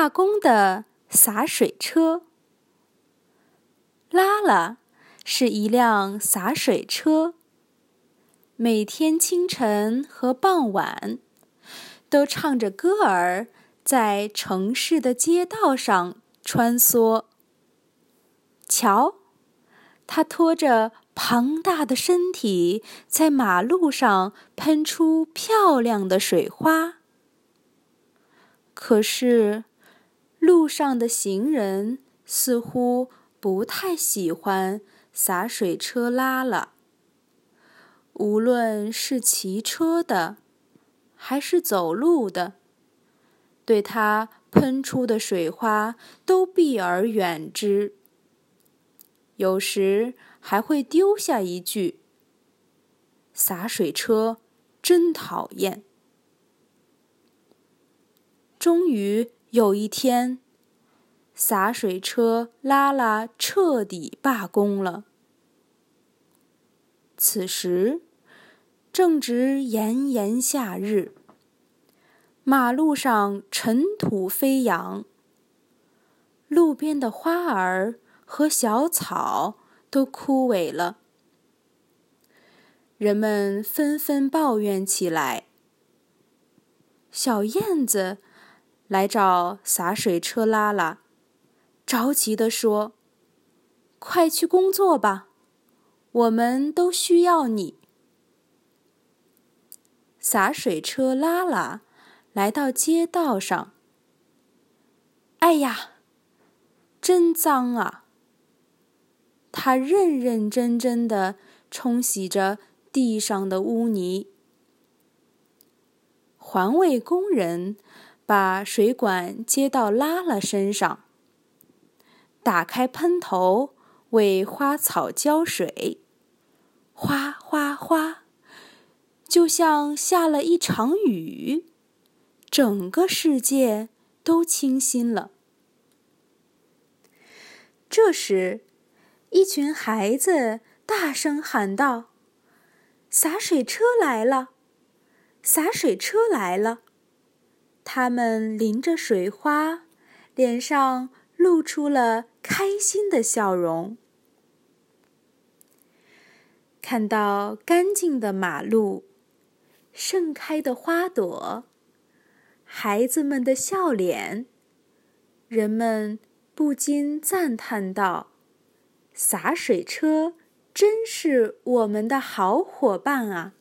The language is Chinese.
罢工的洒水车。拉拉是一辆洒水车，每天清晨和傍晚，都唱着歌儿在城市的街道上穿梭。瞧，它拖着庞大的身体，在马路上喷出漂亮的水花。可是，路上的行人似乎不太喜欢洒水车拉了。无论是骑车的，还是走路的，对它喷出的水花都避而远之。有时还会丢下一句：“洒水车真讨厌。”终于有一天，洒水车拉拉彻底罢工了。此时正值炎炎夏日，马路上尘土飞扬，路边的花儿和小草都枯萎了，人们纷纷抱怨起来。小燕子。来找洒水车拉拉，着急地说：“快去工作吧，我们都需要你。”洒水车拉拉来到街道上，哎呀，真脏啊！他认认真真的冲洗着地上的污泥。环卫工人。把水管接到拉拉身上，打开喷头为花草浇水，哗哗哗，就像下了一场雨，整个世界都清新了。这时，一群孩子大声喊道：“洒水车来了！洒水车来了！”他们淋着水花，脸上露出了开心的笑容。看到干净的马路，盛开的花朵，孩子们的笑脸，人们不禁赞叹道：“洒水车真是我们的好伙伴啊！”